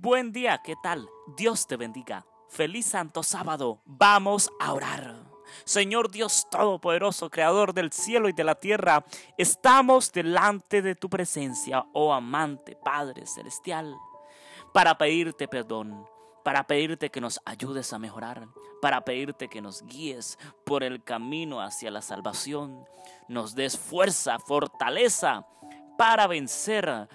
Buen día, ¿qué tal? Dios te bendiga. Feliz Santo Sábado. Vamos a orar. Señor Dios Todopoderoso, Creador del cielo y de la tierra, estamos delante de tu presencia, oh amante Padre Celestial, para pedirte perdón, para pedirte que nos ayudes a mejorar, para pedirte que nos guíes por el camino hacia la salvación, nos des fuerza, fortaleza para vencer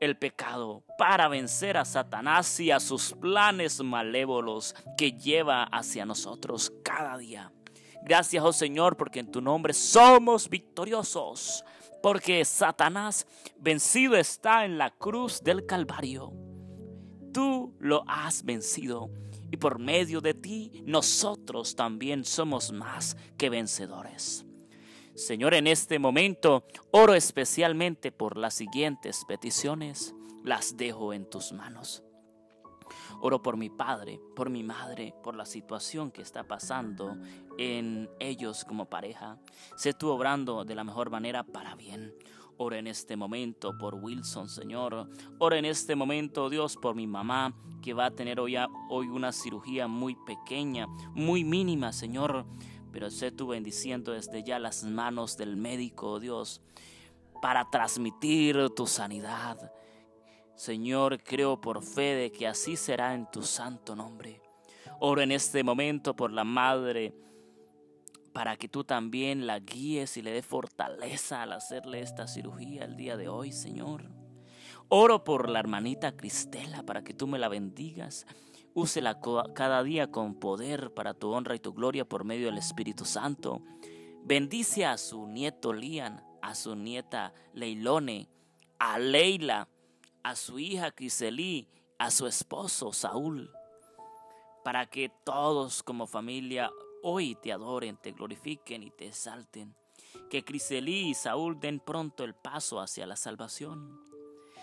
el pecado, para vencer a Satanás y a sus planes malévolos que lleva hacia nosotros cada día. Gracias, oh Señor, porque en tu nombre somos victoriosos, porque Satanás vencido está en la cruz del Calvario. Tú lo has vencido y por medio de ti nosotros también somos más que vencedores. Señor, en este momento oro especialmente por las siguientes peticiones. Las dejo en tus manos. Oro por mi padre, por mi madre, por la situación que está pasando en ellos como pareja. Sé tú obrando de la mejor manera para bien. Oro en este momento por Wilson, Señor. Oro en este momento, Dios, por mi mamá, que va a tener hoy, hoy una cirugía muy pequeña, muy mínima, Señor pero sé tú bendiciendo desde ya las manos del médico, oh Dios, para transmitir tu sanidad. Señor, creo por fe de que así será en tu santo nombre. Oro en este momento por la madre, para que tú también la guíes y le dé fortaleza al hacerle esta cirugía el día de hoy, Señor. Oro por la hermanita Cristela, para que tú me la bendigas Úsela cada día con poder para tu honra y tu gloria por medio del Espíritu Santo. Bendice a su nieto Lian, a su nieta Leilone, a Leila, a su hija Criselí, a su esposo Saúl, para que todos como familia hoy te adoren, te glorifiquen y te exalten. Que Criselí y Saúl den pronto el paso hacia la salvación.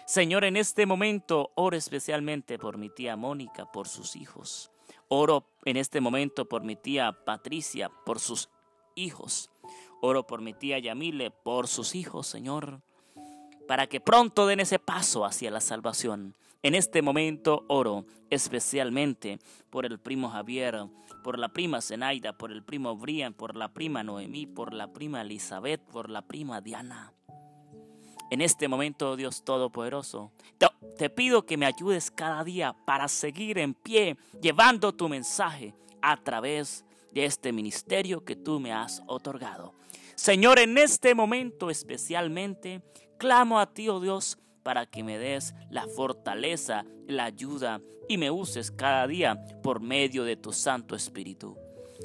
Señor, en este momento oro especialmente por mi tía Mónica, por sus hijos. Oro en este momento por mi tía Patricia, por sus hijos. Oro por mi tía Yamile, por sus hijos, Señor, para que pronto den ese paso hacia la salvación. En este momento oro especialmente por el primo Javier, por la prima Zenaida, por el primo Brian, por la prima Noemí, por la prima Elizabeth, por la prima Diana. En este momento, Dios Todopoderoso, te pido que me ayudes cada día para seguir en pie, llevando tu mensaje a través de este ministerio que tú me has otorgado. Señor, en este momento especialmente, clamo a ti, oh Dios, para que me des la fortaleza, la ayuda y me uses cada día por medio de tu Santo Espíritu.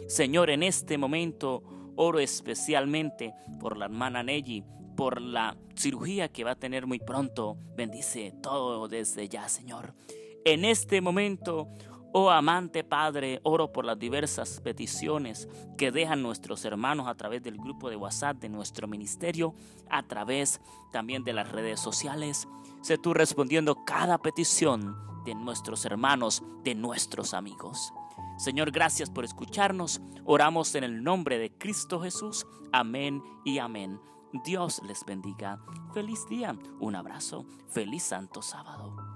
Señor, en este momento oro especialmente por la hermana Nelly, por la cirugía que va a tener muy pronto. Bendice todo desde ya, Señor. En este momento, oh amante Padre, oro por las diversas peticiones que dejan nuestros hermanos a través del grupo de WhatsApp de nuestro ministerio, a través también de las redes sociales. Sé tú respondiendo cada petición de nuestros hermanos, de nuestros amigos. Señor, gracias por escucharnos. Oramos en el nombre de Cristo Jesús. Amén y amén. Dios les bendiga. Feliz día. Un abrazo. Feliz Santo Sábado.